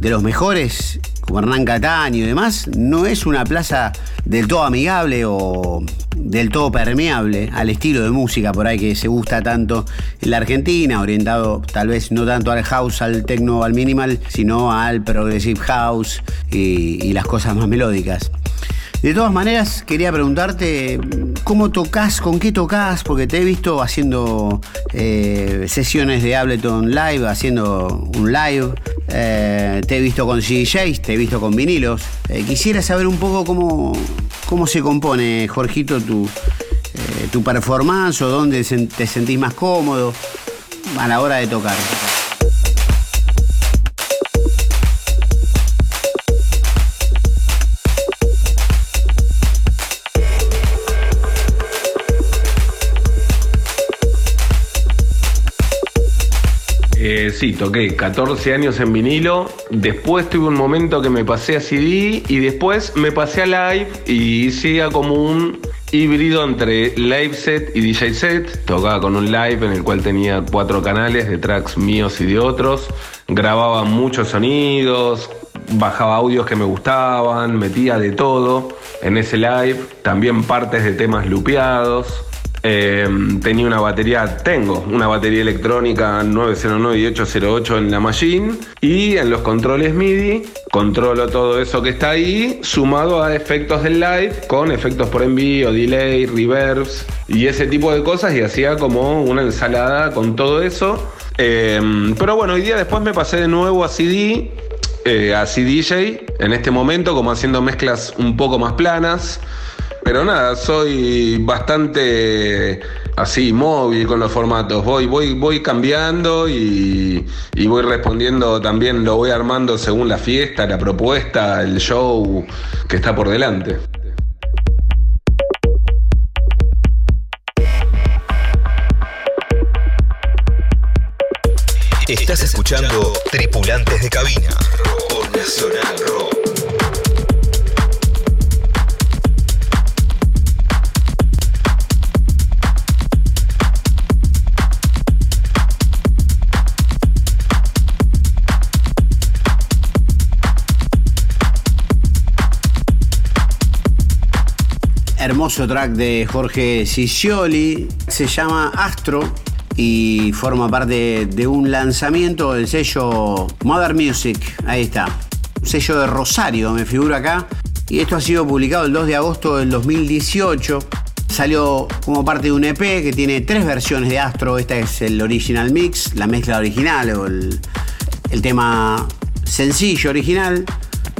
de los mejores como Hernán y demás, no es una plaza del todo amigable o del todo permeable al estilo de música por ahí que se gusta tanto en la Argentina, orientado tal vez no tanto al house, al techno, al minimal, sino al progressive house y, y las cosas más melódicas. De todas maneras, quería preguntarte cómo tocas, con qué tocas, porque te he visto haciendo eh, sesiones de Ableton Live, haciendo un live, eh, te he visto con CDJs, te he visto con vinilos. Eh, quisiera saber un poco cómo, cómo se compone, Jorgito, tu, tu performance o dónde te sentís más cómodo a la hora de tocar. Sí, toqué 14 años en vinilo, después tuve un momento que me pasé a CD y después me pasé a live y hice como un híbrido entre live set y DJ set. Tocaba con un live en el cual tenía cuatro canales de tracks míos y de otros. Grababa muchos sonidos, bajaba audios que me gustaban, metía de todo en ese live. También partes de temas lupeados. Eh, tenía una batería, tengo una batería electrónica 909 y 808 en la machine y en los controles MIDI controlo todo eso que está ahí sumado a efectos del live con efectos por envío, delay, reverbs y ese tipo de cosas y hacía como una ensalada con todo eso. Eh, pero bueno, hoy día después me pasé de nuevo a CD, eh, a CDJ, en este momento como haciendo mezclas un poco más planas. Pero nada, soy bastante así móvil con los formatos. Voy, voy, voy cambiando y, voy respondiendo también, lo voy armando según la fiesta, la propuesta, el show que está por delante. Estás escuchando Tripulantes de Cabina. Hermoso track de Jorge Ciccioli, se llama Astro y forma parte de un lanzamiento del sello Modern Music, ahí está, un sello de Rosario me figura acá, y esto ha sido publicado el 2 de agosto del 2018. Salió como parte de un EP que tiene tres versiones de Astro. Esta es el original mix, la mezcla original o el tema sencillo original.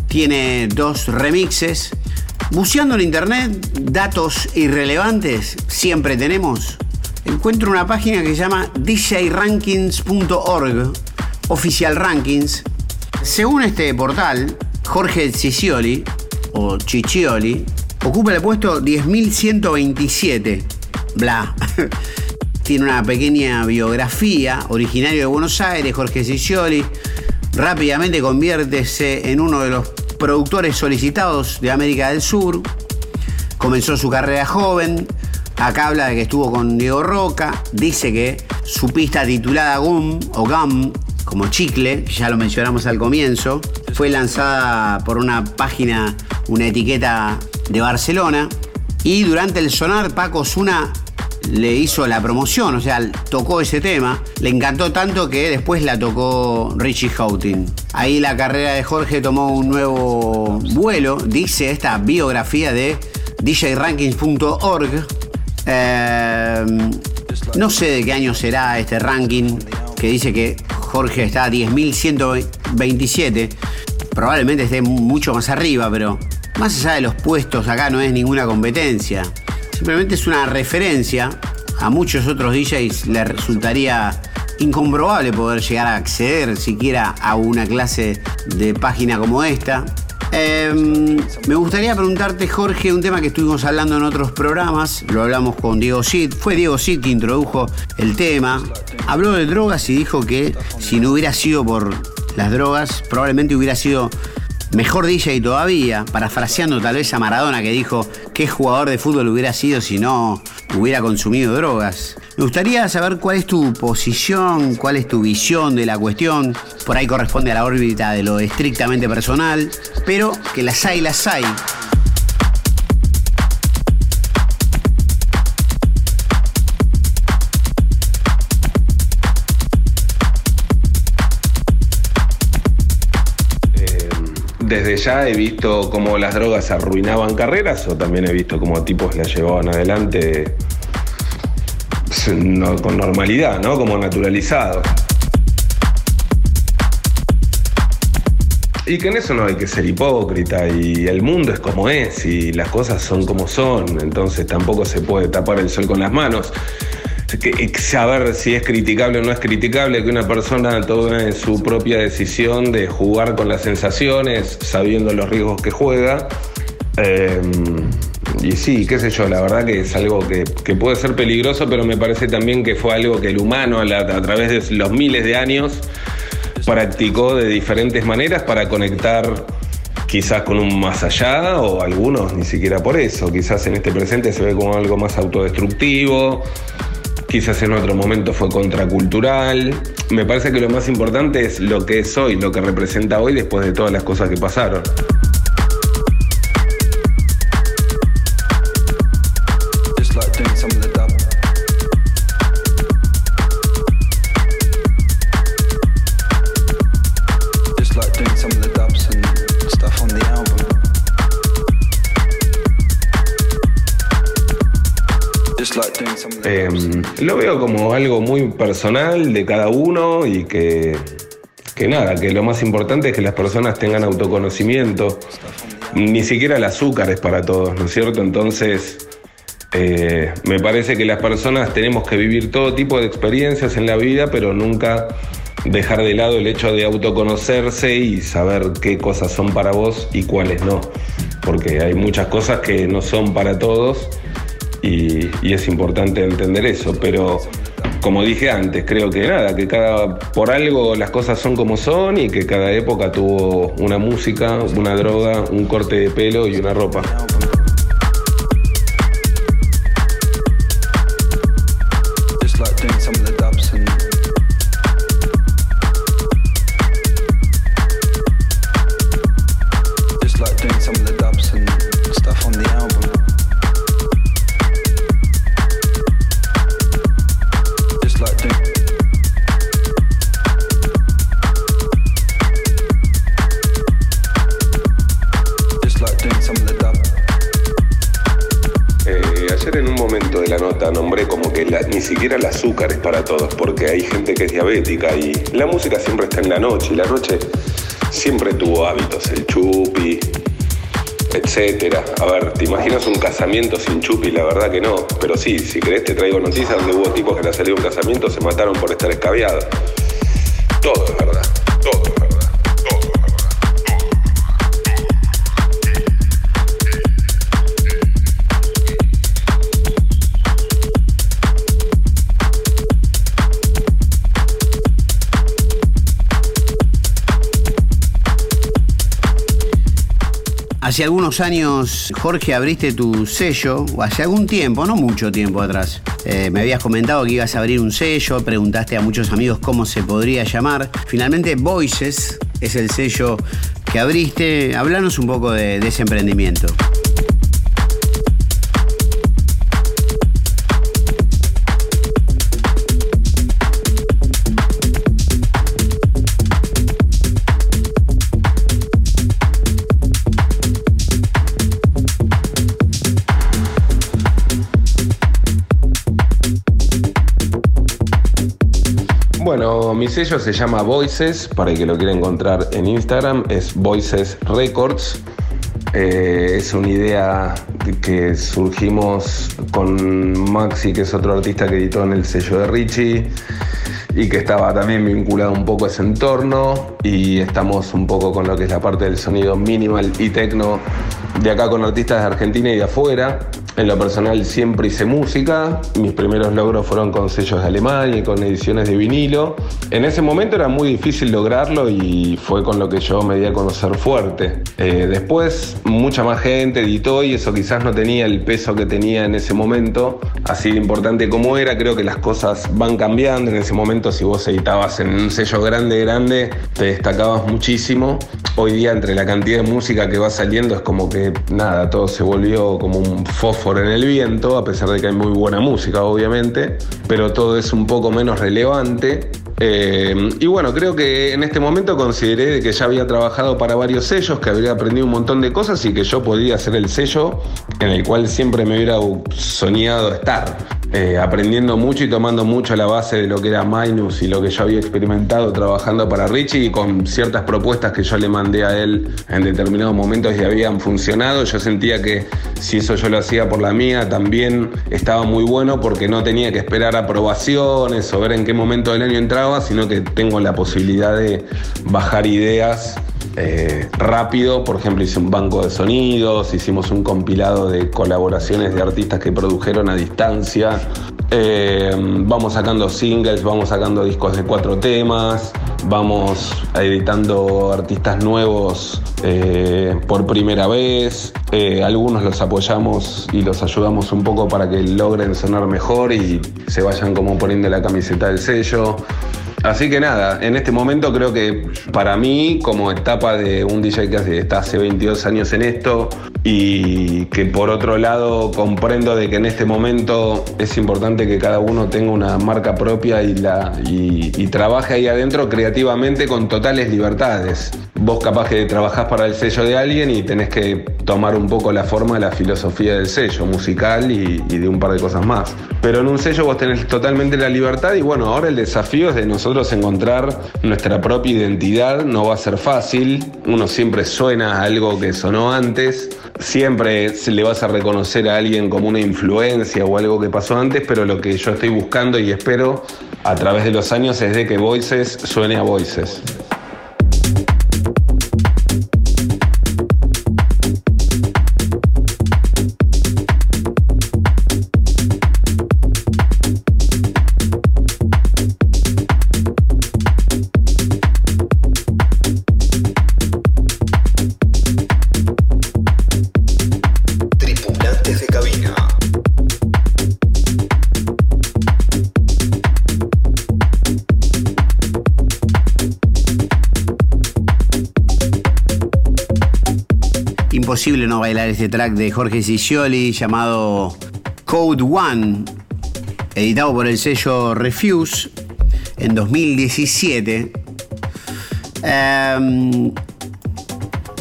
Tiene dos remixes Buceando en internet, datos irrelevantes siempre tenemos. Encuentro una página que se llama djrankings.org, oficial rankings. Según este portal, Jorge Ciccioli, o Ciccioli, ocupa el puesto 10.127. Bla. Tiene una pequeña biografía, originario de Buenos Aires, Jorge Ciccioli. Rápidamente conviértese en uno de los productores solicitados de América del Sur. Comenzó su carrera joven. Acá habla de que estuvo con Diego Roca. Dice que su pista titulada Gum o Gum, como chicle, ya lo mencionamos al comienzo, fue lanzada por una página, una etiqueta de Barcelona. Y durante el sonar, Paco Zuna le hizo la promoción, o sea, tocó ese tema, le encantó tanto que después la tocó Richie Houghton. Ahí la carrera de Jorge tomó un nuevo vuelo, dice esta biografía de djrankings.org. Eh, no sé de qué año será este ranking que dice que Jorge está a 10.127. Probablemente esté mucho más arriba, pero más allá de los puestos acá no es ninguna competencia. Simplemente es una referencia. A muchos otros DJs les resultaría incomprobable poder llegar a acceder siquiera a una clase de página como esta. Eh, me gustaría preguntarte, Jorge, un tema que estuvimos hablando en otros programas, lo hablamos con Diego Sid, fue Diego Sid que introdujo el tema, habló de drogas y dijo que si no hubiera sido por las drogas, probablemente hubiera sido mejor DJ todavía, parafraseando tal vez a Maradona que dijo qué jugador de fútbol hubiera sido si no hubiera consumido drogas. Me gustaría saber cuál es tu posición, cuál es tu visión de la cuestión. Por ahí corresponde a la órbita de lo estrictamente personal, pero que las hay, las hay. Desde ya he visto cómo las drogas arruinaban carreras o también he visto cómo tipos las llevaban adelante con normalidad, ¿no? Como naturalizado. Y que en eso no hay que ser hipócrita y el mundo es como es y las cosas son como son, entonces tampoco se puede tapar el sol con las manos saber si es criticable o no es criticable que una persona tome su propia decisión de jugar con las sensaciones, sabiendo los riesgos que juega. Eh, y sí, qué sé yo, la verdad que es algo que, puede ser peligroso, pero me parece también que fue algo que el humano a, a través de los miles de años practicó de diferentes maneras para conectar quizás con un más allá o algunos ni siquiera por eso. Quizás en este presente se ve como algo más autodestructivo quizás en otro momento fue contracultural. Me parece que lo más importante es lo que es hoy, lo que representa hoy después de todas las cosas que pasaron. Lo veo como algo muy personal de cada uno y que, que nada, que lo más importante es que las personas tengan autoconocimiento. Ni siquiera el azúcar es para todos, ¿no es cierto? Entonces, eh, me parece que las personas tenemos que vivir todo tipo de experiencias en la vida, pero nunca dejar de lado el hecho de autoconocerse y saber qué cosas son para vos y cuáles no. Porque hay muchas cosas que no son para todos y, y es importante entender eso. Pero como dije antes, creo que nada, que cada por algo las cosas son como son y que cada época tuvo una música, una droga, un corte de pelo y una ropa. Ni siquiera el azúcar es para todos, porque hay gente que es diabética y la música siempre está en la noche y la noche siempre tuvo hábitos, el chupi, etcétera. A ver, ¿te imaginas un casamiento sin chupi? La verdad que no, pero sí, si querés te traigo noticias donde hubo tipos que le salió un casamiento se mataron por estar escabeados. Todo Hace algunos años, Jorge, abriste tu sello, o hace algún tiempo, no mucho tiempo atrás. Eh, me habías comentado que ibas a abrir un sello, preguntaste a muchos amigos cómo se podría llamar. Finalmente, Voices es el sello que abriste. Hablanos un poco de, de ese emprendimiento. Bueno, mi sello se llama Voices, para el que lo quiera encontrar en Instagram, es Voices Records. Eh, es una idea que surgimos con Maxi, que es otro artista que editó en el sello de Richie y que estaba también vinculado un poco a ese entorno y estamos un poco con lo que es la parte del sonido minimal y techno de acá con artistas de Argentina y de afuera. En lo personal siempre hice música, mis primeros logros fueron con sellos de Alemania y con ediciones de vinilo. En ese momento era muy difícil lograrlo y fue con lo que yo me di a conocer fuerte. Eh, después mucha más gente editó y eso quizás no tenía el peso que tenía en ese momento, así de importante como era, creo que las cosas van cambiando. En ese momento si vos editabas en un sello grande, grande, te destacabas muchísimo. Hoy día entre la cantidad de música que va saliendo es como que nada, todo se volvió como un fósforo en el viento, a pesar de que hay muy buena música, obviamente, pero todo es un poco menos relevante. Eh, y bueno, creo que en este momento consideré de que ya había trabajado para varios sellos, que había aprendido un montón de cosas y que yo podía ser el sello en el cual siempre me hubiera soñado estar. Eh, aprendiendo mucho y tomando mucho la base de lo que era Minus y lo que yo había experimentado trabajando para Richie y con ciertas propuestas que yo le mandé a él en determinados momentos y habían funcionado. Yo sentía que si eso yo lo hacía por la mía, también estaba muy bueno porque no tenía que esperar aprobaciones o ver en qué momento del año entraba, sino que tengo la posibilidad de bajar ideas eh, rápido. Por ejemplo, hice un banco de sonidos, hicimos un compilado de colaboraciones de artistas que produjeron a distancia. Eh, vamos sacando singles, vamos sacando discos de cuatro temas, vamos editando artistas nuevos eh, por primera vez. Algunos los apoyamos y los ayudamos un poco para que logren sonar mejor y se vayan como poniendo la camiseta del sello. Así que nada, en este momento creo que para mí, como etapa de un DJ que está hace 22 años en esto y que por otro lado comprendo de que en este momento es importante que cada uno tenga una marca propia y, la, y trabaje ahí adentro creativamente con totales libertades. Vos capaz que trabajás para el sello de alguien y tenés que tomar un poco la forma la filosofía del sello musical y, de un par de cosas más. Pero en un sello vos tenés totalmente la libertad y bueno, ahora el desafío es de nosotros encontrar nuestra propia identidad, no va a ser fácil, uno siempre suena a algo que sonó antes, siempre le vas a reconocer a alguien como una influencia o algo que pasó antes, pero lo que yo estoy buscando y espero a través de los años es de que Voices suene a Voices. No bailar este track de Jorge Sicioli llamado Code One, editado por el sello Refuse en 2017. Em,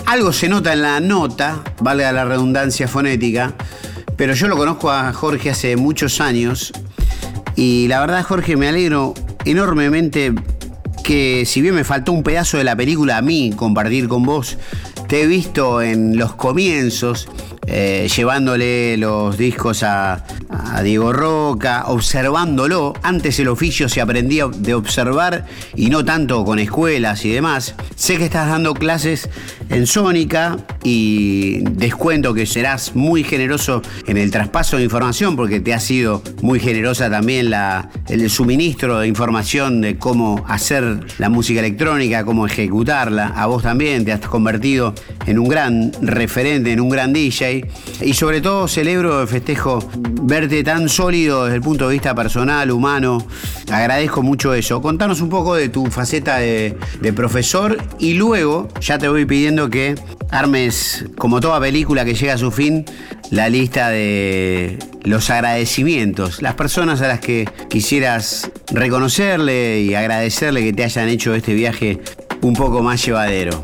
algo se nota en la nota, valga la redundancia fonética, pero yo lo conozco a Jorge hace muchos años y la verdad Jorge me alegro enormemente que si bien me faltó un pedazo de la película a mí compartir con vos, te he visto en los comienzos eh, llevándole los discos a, Diego Roca, observándolo. Antes el oficio se aprendía de observar y no tanto con escuelas y demás. Sé que estás dando clases en Sónica y descuento que serás muy generoso en el traspaso de información porque te ha sido muy generosa también la, el suministro de información de cómo hacer la música electrónica, cómo ejecutarla. A vos también te has convertido en un gran referente, en un gran DJ y sobre todo celebro, festejo verte tan sólido desde el punto de vista personal, humano. Agradezco mucho eso. Contanos un poco de tu faceta de, de profesor y luego ya te voy pidiendo que armes, como toda película que llega a su fin, la lista de los agradecimientos, las personas a las que quisieras reconocerle y agradecerle que te hayan hecho este viaje un poco más llevadero.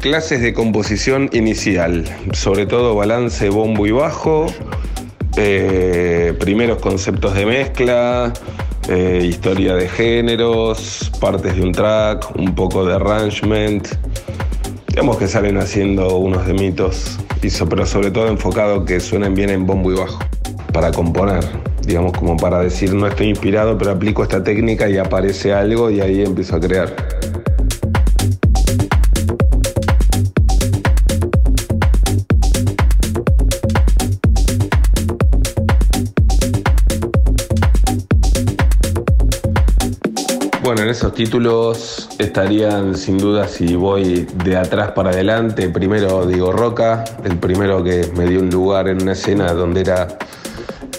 Clases de composición inicial, sobre todo balance bombo y bajo, eh, primeros conceptos de mezcla, eh, historia de géneros, partes de un track, un poco de arrangement. Digamos que salen haciendo unos de mitos, pero sobre todo enfocado que suenen bien en bombo y bajo, para componer, digamos como para decir no estoy inspirado, pero aplico esta técnica y aparece algo y ahí empiezo a crear. Bueno, en esos títulos estarían sin duda si voy de atrás para adelante. Primero Diego Roca, el primero que me dio un lugar en una escena donde era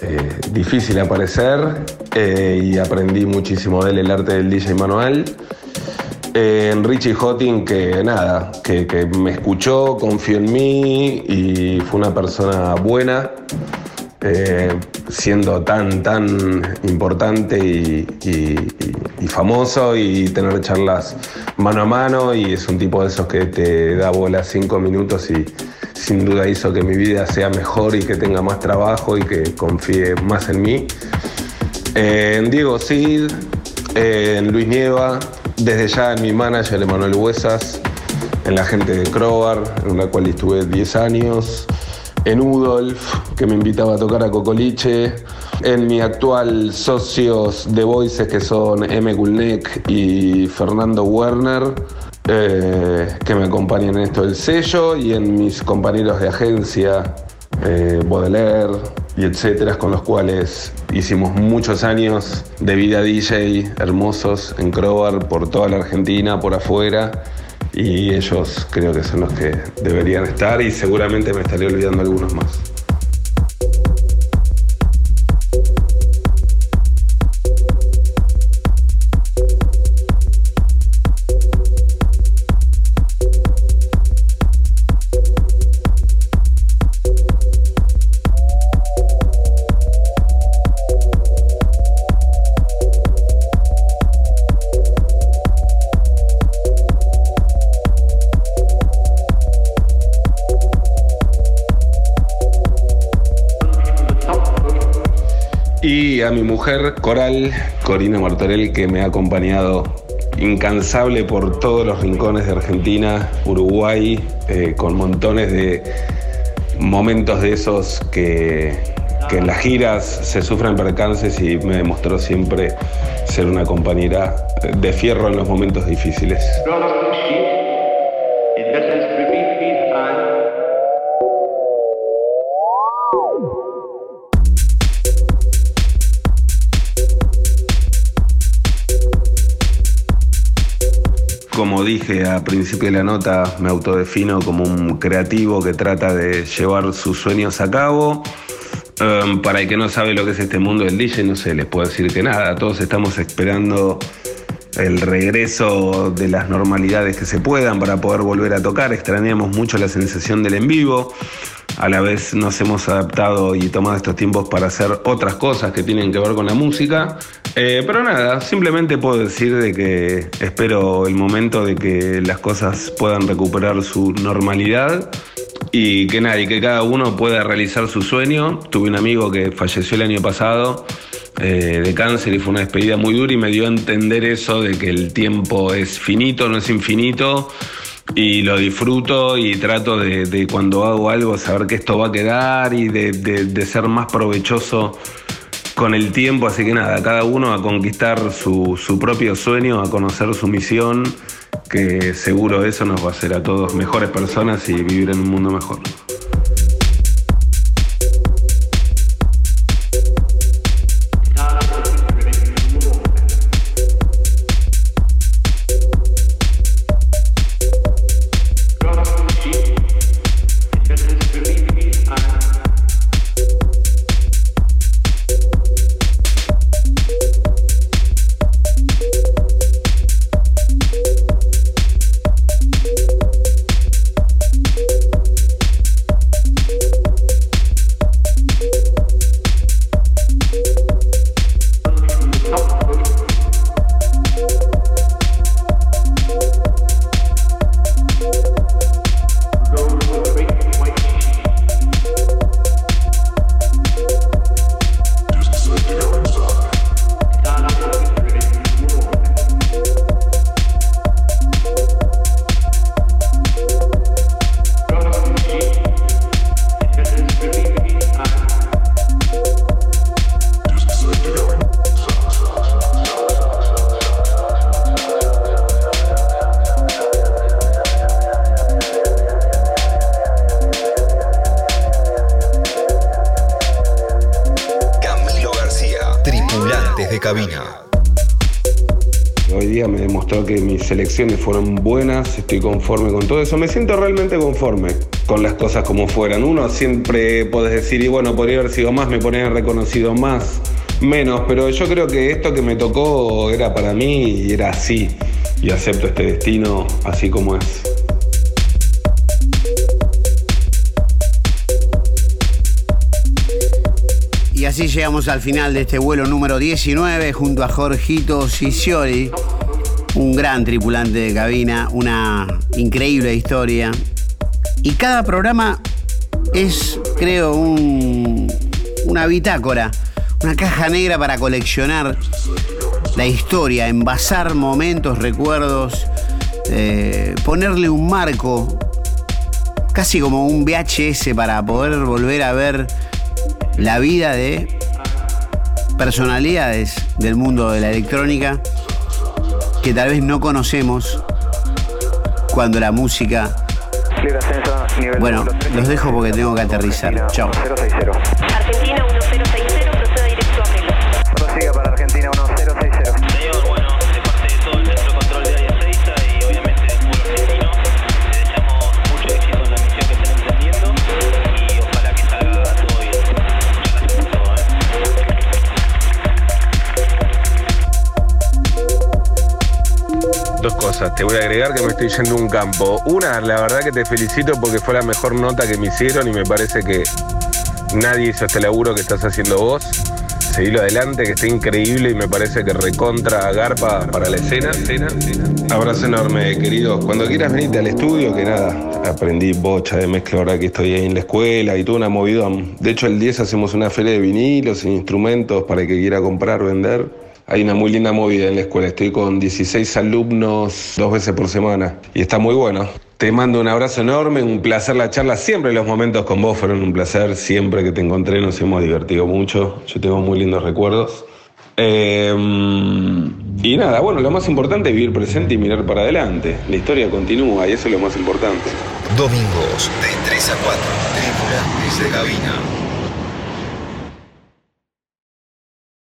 eh, difícil aparecer eh, y aprendí muchísimo de él el arte del DJ manual. Eh, Richie Hotting, que nada, que, que me escuchó, confió en mí y fue una persona buena. Siendo tan, tan importante y famoso y tener charlas mano a mano y es un tipo de esos que te da bola cinco minutos y sin duda hizo que mi vida sea mejor y que tenga más trabajo y que confíe más en mí. Eh, en Diego Cid, eh, en Luis Nieva, desde ya en mi manager Emanuel Huesas, en la gente de Crobar, en la cual estuve 10 años, en Udolf, que me invitaba a tocar a Cocoliche, en mi actual socios de Voices, que son M. Gulnek y Fernando Werner, eh, que me acompañan en esto del sello, y en mis compañeros de agencia, eh, Baudelaire y etcétera, con los cuales hicimos muchos años de vida DJ hermosos en Crobar, por toda la Argentina, por afuera. Y ellos creo que son los que deberían estar y seguramente me estaré olvidando algunos más. A mi mujer, Coral, Corina Martorell, que me ha acompañado incansable por todos los rincones de Argentina, Uruguay, eh, con montones de momentos de esos que, que en las giras se sufren percances y me demostró siempre ser una compañera de fierro en los momentos difíciles. Dije a principio de la nota, me autodefino como un creativo que trata de llevar sus sueños a cabo. Um, para el que no sabe lo que es este mundo del DJ, no sé, les puedo decir que nada. Todos estamos esperando el regreso de las normalidades que se puedan para poder volver a tocar. Extrañamos mucho la sensación del en vivo. A la vez nos hemos adaptado y tomado estos tiempos para hacer otras cosas que tienen que ver con la música. Eh, pero nada, simplemente puedo decir de que espero el momento de que las cosas puedan recuperar su normalidad y que nadie, que cada uno pueda realizar su sueño. Tuve un amigo que falleció el año pasado eh, de cáncer y fue una despedida muy dura y me dio a entender eso de que el tiempo es finito, no es infinito y lo disfruto y trato de, cuando hago algo saber que esto va a quedar y de, ser más provechoso con el tiempo. Así que nada, cada uno a conquistar su, su, propio sueño, a conocer su misión, que seguro eso nos va a hacer a todos mejores personas y vivir en un mundo mejor. Selecciones fueron buenas, estoy conforme con todo eso, me siento realmente conforme con las cosas como fueran. Uno siempre puedes decir, y bueno, podría haber sido más, me podría reconocido más, menos, pero yo creo que esto que me tocó era para mí y era así, y acepto este destino así como es. Y así llegamos al final de este vuelo número 19 junto a Jorgito Cicioli un gran tripulante de cabina, una increíble historia. Y cada programa es, creo, una bitácora, una caja negra para coleccionar la historia, envasar momentos, recuerdos, eh, ponerle un marco, casi como un VHS para poder volver a ver la vida de personalidades del mundo de la electrónica que tal vez no conocemos cuando la música... Bueno, los dejo porque tengo que aterrizar. Chao. Argentina 1060, te voy a agregar que me estoy yendo un campo. Una, la verdad que te felicito porque fue la mejor nota que me hicieron y me parece que nadie hizo este laburo que estás haciendo vos. seguilo adelante, que está increíble y me parece que recontra garpa para la escena. escena. Abrazo enorme, querido. Cuando quieras venirte al estudio, que nada, aprendí bocha de mezcla ahora que estoy ahí en la escuela y tuve una movida. De hecho, el 10 hacemos una feria de vinilos instrumentos para el que quiera comprar, vender. Hay una muy linda movida en la escuela. Estoy con 16 alumnos dos veces por semana y está muy bueno. Te mando un abrazo enorme, un placer la charla. Siempre los momentos con vos fueron un placer. Siempre que te encontré nos hemos divertido mucho. Yo tengo muy lindos recuerdos. Eh, y nada, bueno, lo más importante es vivir presente y mirar para adelante. La historia continúa y eso es lo más importante. Domingos de 3 a 4. Tripulantes de cabina.